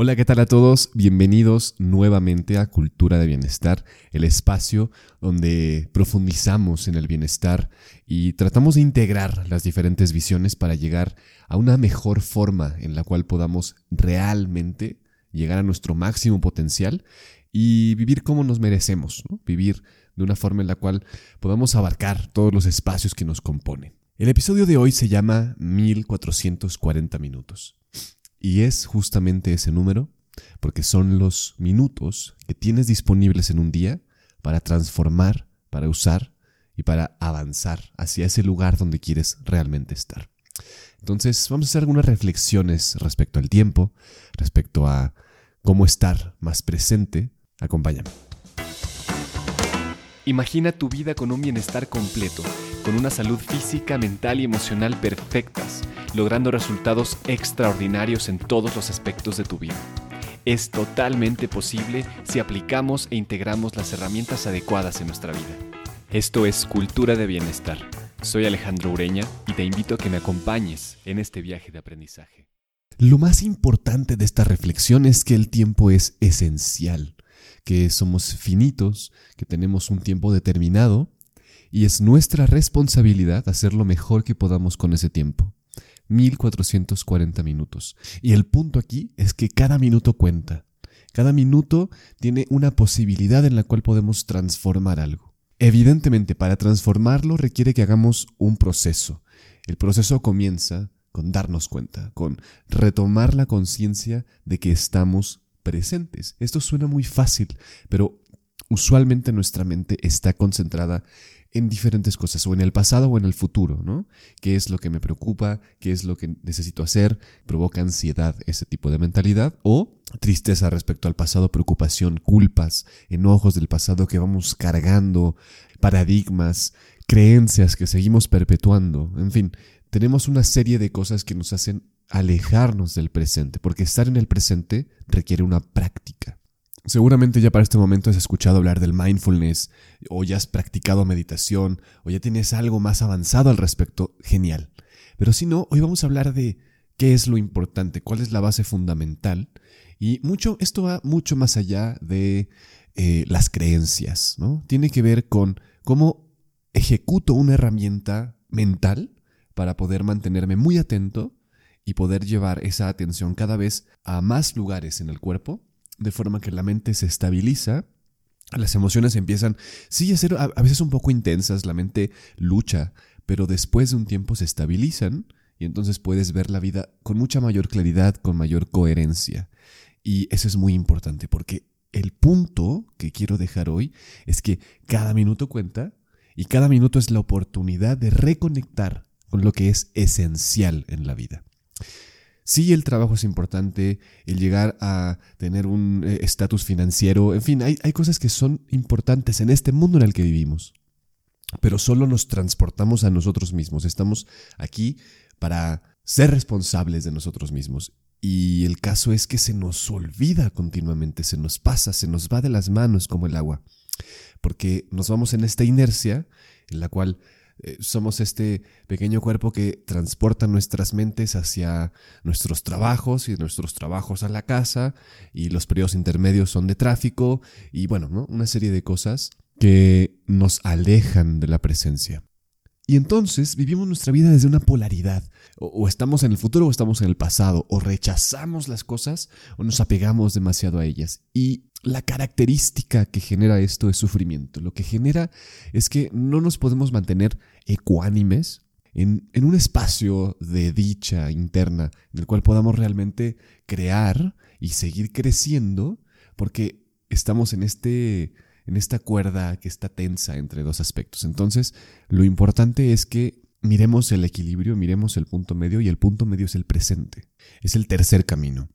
Hola, ¿qué tal a todos? Bienvenidos nuevamente a Cultura de Bienestar, el espacio donde profundizamos en el bienestar y tratamos de integrar las diferentes visiones para llegar a una mejor forma en la cual podamos realmente llegar a nuestro máximo potencial y vivir como nos merecemos, vivir de una forma en la cual podamos abarcar todos los espacios que nos componen. El episodio de hoy se llama 1440 minutos. Y es justamente ese número porque son los minutos que tienes disponibles en un día para transformar, para usar y para avanzar hacia ese lugar donde quieres realmente estar. Entonces vamos a hacer algunas reflexiones respecto al tiempo, respecto a cómo estar más presente. Acompáñame. Imagina tu vida con un bienestar completo, con una salud física, mental y emocional perfectas logrando resultados extraordinarios en todos los aspectos de tu vida. Es totalmente posible si aplicamos e integramos las herramientas adecuadas en nuestra vida. Esto es Cultura de Bienestar. Soy Alejandro Ureña y te invito a que me acompañes en este viaje de aprendizaje. Lo más importante de esta reflexión es que el tiempo es esencial, que somos finitos, que tenemos un tiempo determinado y es nuestra responsabilidad hacer lo mejor que podamos con ese tiempo. 1440 minutos. Y el punto aquí es que cada minuto cuenta. Cada minuto tiene una posibilidad en la cual podemos transformar algo. Evidentemente, para transformarlo requiere que hagamos un proceso. El proceso comienza con darnos cuenta, con retomar la conciencia de que estamos presentes. Esto suena muy fácil, pero usualmente nuestra mente está concentrada en diferentes cosas, o en el pasado o en el futuro, ¿no? ¿Qué es lo que me preocupa? ¿Qué es lo que necesito hacer? Provoca ansiedad ese tipo de mentalidad o tristeza respecto al pasado, preocupación, culpas, enojos del pasado que vamos cargando, paradigmas, creencias que seguimos perpetuando, en fin, tenemos una serie de cosas que nos hacen alejarnos del presente, porque estar en el presente requiere una práctica. Seguramente ya para este momento has escuchado hablar del mindfulness, o ya has practicado meditación, o ya tienes algo más avanzado al respecto, genial. Pero si no, hoy vamos a hablar de qué es lo importante, cuál es la base fundamental. Y mucho, esto va mucho más allá de eh, las creencias, ¿no? Tiene que ver con cómo ejecuto una herramienta mental para poder mantenerme muy atento y poder llevar esa atención cada vez a más lugares en el cuerpo de forma que la mente se estabiliza, las emociones empiezan, sí, a ser a, veces un poco intensas, la mente lucha, pero después de un tiempo se estabilizan y entonces puedes ver la vida con mucha mayor claridad, con mayor coherencia. Y eso es muy importante porque el punto que quiero dejar hoy es que cada minuto cuenta y cada minuto es la oportunidad de reconectar con lo que es esencial en la vida. Sí, el trabajo es importante, el llegar a tener un eh, estatus financiero, en fin, hay, hay cosas que son importantes en este mundo en el que vivimos, pero solo nos transportamos a nosotros mismos. Estamos aquí para ser responsables de nosotros mismos. Y el caso es que se nos olvida continuamente, se nos pasa, se nos va de las manos como el agua, porque nos vamos en esta inercia en la cual eh, somos este pequeño cuerpo que transporta nuestras mentes hacia nuestros trabajos y nuestros trabajos a la casa y los periodos intermedios son de tráfico y bueno, una serie de cosas que nos alejan de la presencia. Y entonces vivimos nuestra vida desde una polaridad. O, estamos en el futuro o estamos en el pasado. O rechazamos las cosas o nos apegamos demasiado a ellas. Y la característica que genera esto es sufrimiento. Lo que genera es que no nos podemos mantener ecuánimes en, un espacio de dicha interna en el cual podamos realmente crear y seguir creciendo porque estamos en este en esta cuerda que está tensa entre dos aspectos. Entonces, lo importante es que miremos el equilibrio, miremos el punto medio y el punto medio es el presente. Es el tercer camino.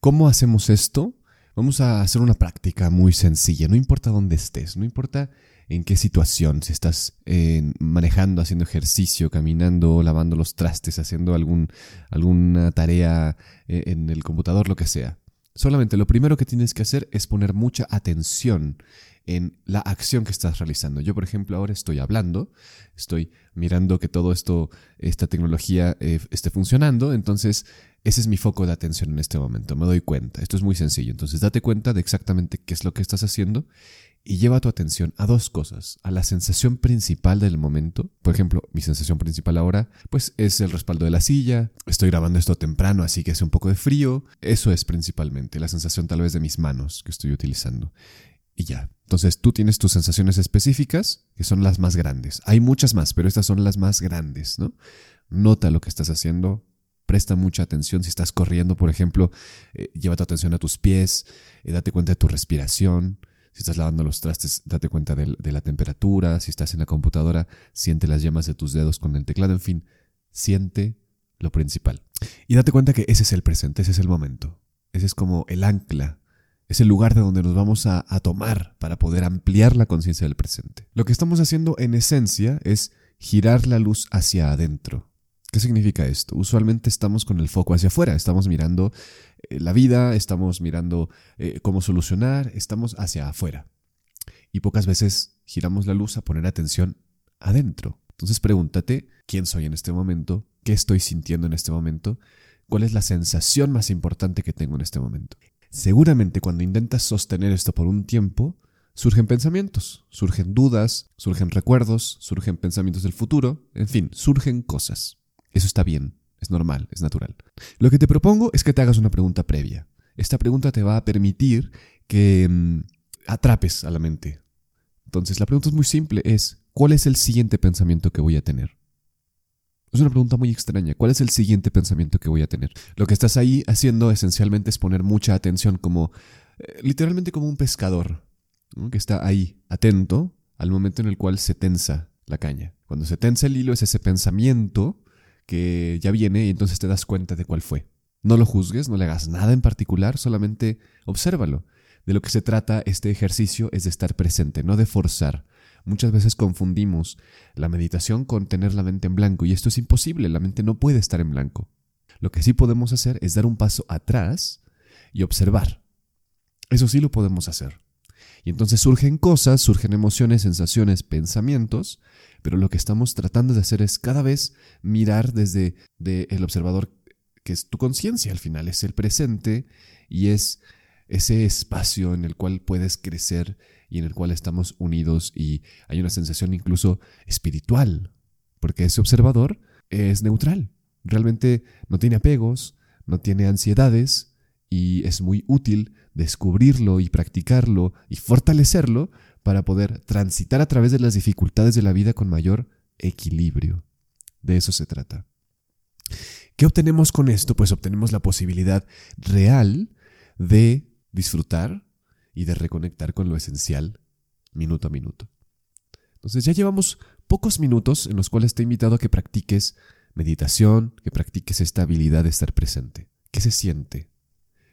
¿Cómo hacemos esto? Vamos a hacer una práctica muy sencilla, no importa dónde estés, no importa en qué situación, si estás eh, manejando, haciendo ejercicio, caminando, lavando los trastes, haciendo alguna tarea eh, en el computador, lo que sea. Solamente lo primero que tienes que hacer es poner mucha atención en la acción que estás realizando. Yo, por ejemplo, ahora estoy hablando, estoy mirando que todo esto, esta tecnología eh, esté funcionando, entonces ese es mi foco de atención en este momento, me doy cuenta. Esto es muy sencillo, entonces date cuenta de exactamente qué es lo que estás haciendo y lleva tu atención a dos cosas, a la sensación principal del momento. Por ejemplo, mi sensación principal ahora, pues es el respaldo de la silla, estoy grabando esto temprano, así que hace un poco de frío, eso es principalmente la sensación tal vez de mis manos que estoy utilizando. Y ya. Entonces tú tienes tus sensaciones específicas, que son las más grandes. Hay muchas más, pero estas son las más grandes, ¿no? Nota lo que estás haciendo, presta mucha atención. Si estás corriendo, por ejemplo, eh, lleva tu atención a tus pies, eh, date cuenta de tu respiración, si estás lavando los trastes, date cuenta de, la temperatura. Si estás en la computadora, siente las yemas de tus dedos con el teclado. En fin, siente lo principal. Y date cuenta que ese es el presente, ese es el momento. Ese es como el ancla. Es el lugar de donde nos vamos a, tomar para poder ampliar la conciencia del presente. Lo que estamos haciendo en esencia es girar la luz hacia adentro. ¿Qué significa esto? Usualmente estamos con el foco hacia afuera, estamos mirando eh, la vida, estamos mirando eh, cómo solucionar, estamos hacia afuera. Y pocas veces giramos la luz a poner atención adentro. Entonces pregúntate quién soy en este momento, qué estoy sintiendo en este momento, cuál es la sensación más importante que tengo en este momento. Seguramente cuando intentas sostener esto por un tiempo, surgen pensamientos, surgen dudas, surgen recuerdos, surgen pensamientos del futuro, en fin, surgen cosas. Eso está bien, es normal, es natural. Lo que te propongo es que te hagas una pregunta previa. Esta pregunta te va a permitir que mm, atrapes a la mente. Entonces, la pregunta es muy simple, es, ¿cuál es el siguiente pensamiento que voy a tener? Es una pregunta muy extraña. ¿Cuál es el siguiente pensamiento que voy a tener? Lo que estás ahí haciendo esencialmente es poner mucha atención como, eh, literalmente como un pescador, que está ahí, atento al momento en el cual se tensa la caña. Cuando se tensa el hilo es ese pensamiento que ya viene y entonces te das cuenta de cuál fue. No lo juzgues, no le hagas nada en particular, solamente obsérvalo. De lo que se trata este ejercicio es de estar presente, no de forzar. Muchas veces confundimos la meditación con tener la mente en blanco y esto es imposible, la mente no puede estar en blanco. Lo que sí podemos hacer es dar un paso atrás y observar. Eso sí lo podemos hacer. Y entonces surgen cosas, surgen emociones, sensaciones, pensamientos, pero lo que estamos tratando de hacer es cada vez mirar desde el observador, que es tu conciencia al final, es el presente y es ese espacio en el cual puedes crecer y en el cual estamos unidos y hay una sensación incluso espiritual, porque ese observador es neutral, realmente no tiene apegos, no tiene ansiedades y es muy útil descubrirlo y practicarlo y fortalecerlo para poder transitar a través de las dificultades de la vida con mayor equilibrio. De eso se trata. ¿Qué obtenemos con esto? Pues obtenemos la posibilidad real de disfrutar y de reconectar con lo esencial minuto a minuto. Entonces ya llevamos pocos minutos en los cuales te he invitado a que practiques meditación, que practiques esta habilidad de estar presente. ¿Qué se siente?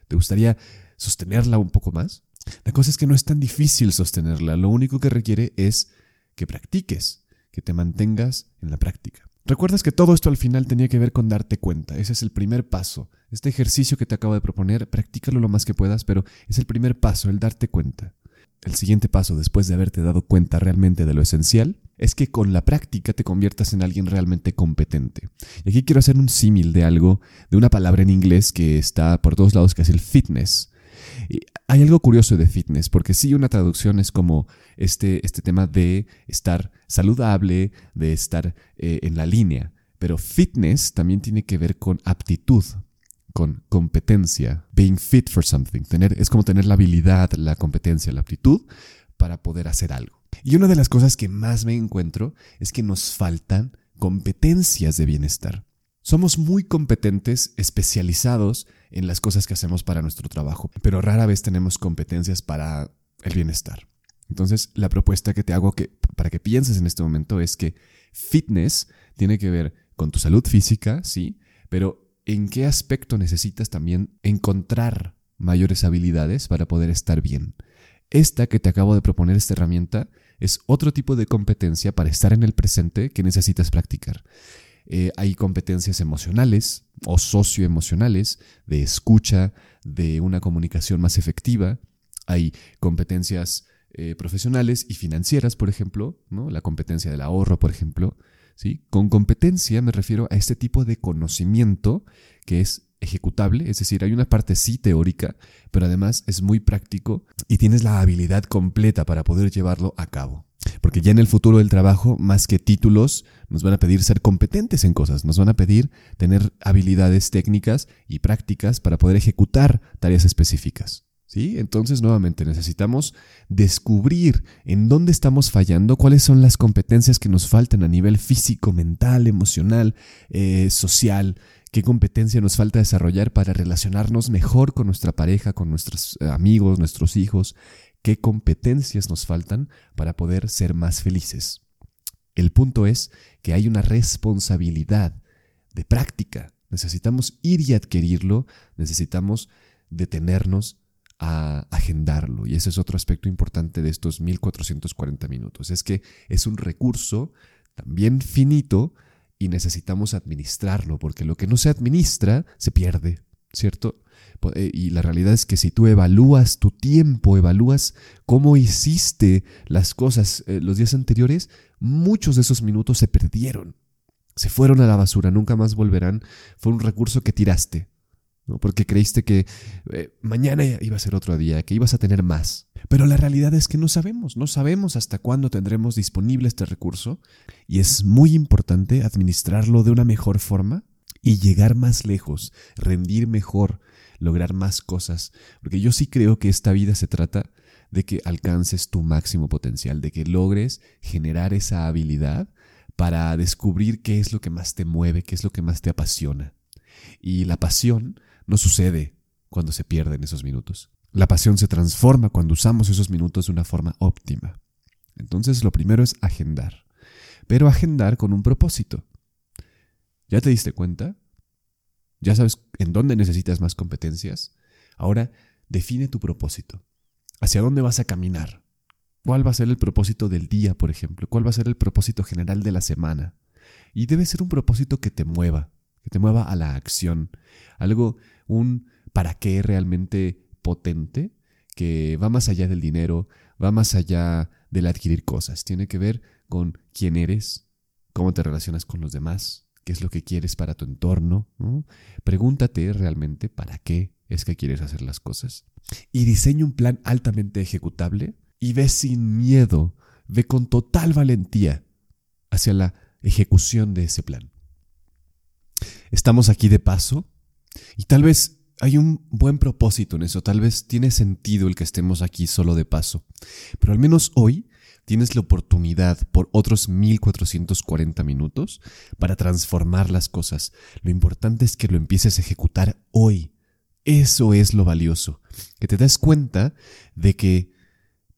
¿Te gustaría sostenerla un poco más? La cosa es que no es tan difícil sostenerla, lo único que requiere es que practiques, que te mantengas en la práctica. Recuerdas que todo esto al final tenía que ver con darte cuenta, ese es el primer paso. Este ejercicio que te acabo de proponer, practícalo lo más que puedas, pero es el primer paso, el darte cuenta. El siguiente paso, después de haberte dado cuenta realmente de lo esencial, es que con la práctica te conviertas en alguien realmente competente. Y aquí quiero hacer un símil de algo, de una palabra en inglés que está por todos lados, que es el fitness. Hay algo curioso de fitness, porque sí una traducción es como este, este tema de estar saludable, de estar eh, en la línea, pero fitness también tiene que ver con aptitud, con competencia, being fit for something. Tener, es como tener la habilidad, la competencia, la aptitud para poder hacer algo. Y una de las cosas que más me encuentro es que nos faltan competencias de bienestar. Somos muy competentes, especializados en las cosas que hacemos para nuestro trabajo, pero rara vez tenemos competencias para el bienestar. Entonces, la propuesta que te hago que, para que pienses en este momento es que fitness tiene que ver con tu salud física, sí, pero ¿en qué aspecto necesitas también encontrar mayores habilidades para poder estar bien? Esta que te acabo de proponer, esta herramienta, es otro tipo de competencia para estar en el presente que necesitas practicar. Eh, hay competencias emocionales o socioemocionales, de escucha, de una comunicación más efectiva. Hay competencias eh, profesionales y financieras, por ejemplo, ¿no? la competencia del ahorro, por ejemplo. ¿sí? Con competencia me refiero a este tipo de conocimiento que es ejecutable, es decir, hay una parte sí teórica, pero además es muy práctico y tienes la habilidad completa para poder llevarlo a cabo. Porque ya en el futuro del trabajo, más que títulos, nos van a pedir ser competentes en cosas, nos van a pedir tener habilidades técnicas y prácticas para poder ejecutar tareas específicas. ¿Sí? Entonces, nuevamente, necesitamos descubrir en dónde estamos fallando, cuáles son las competencias que nos faltan a nivel físico, mental, emocional, eh, social, qué competencia nos falta desarrollar para relacionarnos mejor con nuestra pareja, con nuestros eh, amigos, nuestros hijos, qué competencias nos faltan para poder ser más felices. El punto es que hay una responsabilidad de práctica. Necesitamos ir y adquirirlo, necesitamos detenernos a agendarlo. Y ese es otro aspecto importante de estos 1440 minutos. Es que es un recurso también finito y necesitamos administrarlo, porque lo que no se administra se pierde, ¿cierto? Eh, y la realidad es que si tú evalúas tu tiempo, evalúas cómo hiciste las cosas eh, los días anteriores, muchos de esos minutos se perdieron, se fueron a la basura, nunca más volverán. Fue un recurso que tiraste, porque creíste que eh, mañana iba a ser otro día, que ibas a tener más. Pero la realidad es que no sabemos, no sabemos hasta cuándo tendremos disponible este recurso y es muy importante administrarlo de una mejor forma y llegar más lejos, rendir mejor, lograr más cosas, porque yo sí creo que esta vida se trata de que alcances tu máximo potencial, de que logres generar esa habilidad para descubrir qué es lo que más te mueve, qué es lo que más te apasiona. Y la pasión no sucede cuando se pierden esos minutos. La pasión se transforma cuando usamos esos minutos de una forma óptima. Entonces lo primero es agendar, pero agendar con un propósito. ¿Ya te diste cuenta? ¿Ya sabes en dónde necesitas más competencias? Ahora define tu propósito. ¿Hacia dónde vas a caminar? ¿Cuál va a ser el propósito del día, por ejemplo? ¿Cuál va a ser el propósito general de la semana? Y debe ser un propósito que te mueva, que te mueva a la acción. Algo, un para qué realmente potente, que va más allá del dinero, va más allá del adquirir cosas. Tiene que ver con quién eres, cómo te relacionas con los demás, qué es lo que quieres para tu entorno. Pregúntate realmente para qué es que quieres hacer las cosas. Y diseña un plan altamente ejecutable y ve sin miedo, ve con total valentía hacia la ejecución de ese plan. Estamos aquí de paso y tal vez hay un buen propósito en eso, tal vez tiene sentido el que estemos aquí solo de paso, pero al menos hoy tienes la oportunidad por otros 1440 minutos para transformar las cosas. Lo importante es que lo empieces a ejecutar hoy. Eso es lo valioso, que te das cuenta de que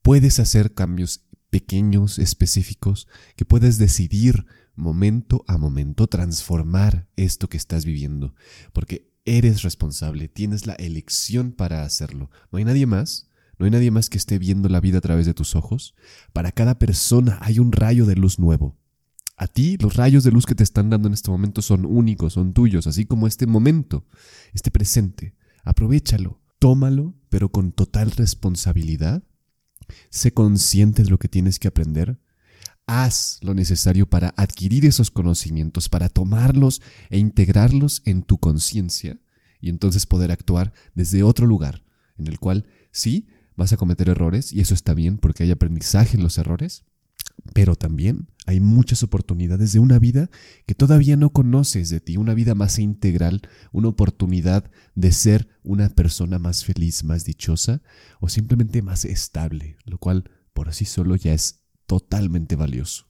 puedes hacer cambios pequeños, específicos, que puedes decidir momento a momento transformar esto que estás viviendo, porque eres responsable, tienes la elección para hacerlo. No hay nadie más no hay nadie más que esté viendo la vida a través de tus ojos. Para cada persona hay un rayo de luz nuevo. A ti los rayos de luz que te están dando en este momento son únicos, son tuyos, así como este momento, este presente. Aprovechalo, tómalo, pero con total responsabilidad. Sé consciente de lo que tienes que aprender. Haz lo necesario para adquirir esos conocimientos, para tomarlos e integrarlos en tu conciencia y entonces poder actuar desde otro lugar, en el cual sí vas a cometer errores y eso está bien porque hay aprendizaje en los errores, pero también hay muchas oportunidades de una vida que todavía no conoces de ti, una vida más integral, una oportunidad de ser una persona más feliz, más dichosa o simplemente más estable, lo cual por sí solo ya es totalmente valioso.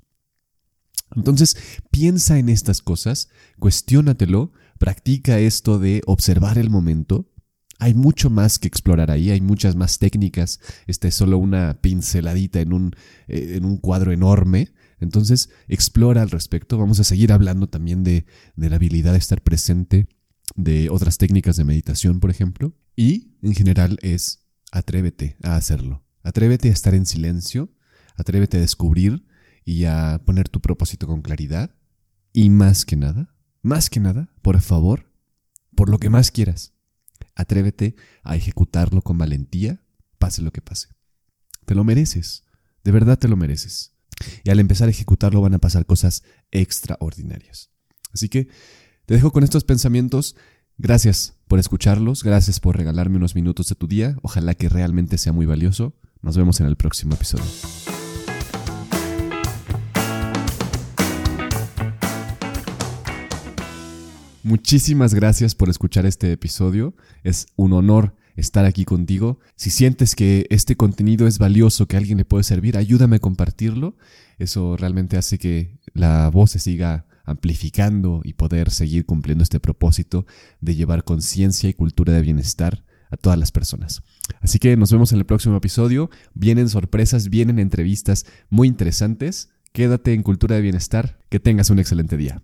Entonces, piensa en estas cosas, cuestiónatelo, practica esto de observar el momento, hay mucho más que explorar ahí, hay muchas más técnicas. Esta es solo una pinceladita en un, eh, en un cuadro enorme. Entonces, explora al respecto. Vamos a seguir hablando también de, de la habilidad de estar presente, de otras técnicas de meditación, por ejemplo. Y, en general, es atrévete a hacerlo. Atrévete a estar en silencio, atrévete a descubrir y a poner tu propósito con claridad. Y más que nada, más que nada, por favor, por lo que más quieras, Atrévete a ejecutarlo con valentía, pase lo que pase. Te lo mereces. De verdad te lo mereces. Y al empezar a ejecutarlo van a pasar cosas extraordinarias. Así que te dejo con estos pensamientos. Gracias por escucharlos, gracias por regalarme unos minutos de tu día. Ojalá que realmente sea muy valioso. Nos vemos en el próximo episodio. Muchísimas gracias por escuchar este episodio. Es un honor estar aquí contigo. Si sientes que este contenido es valioso, que alguien le puede servir, ayúdame a compartirlo. Eso realmente hace que la voz se siga amplificando y poder seguir cumpliendo este propósito de llevar conciencia y cultura de bienestar a todas las personas. Así que nos vemos en el próximo episodio. Vienen sorpresas, vienen entrevistas muy interesantes. Quédate en Cultura de Bienestar. Que tengas un excelente día.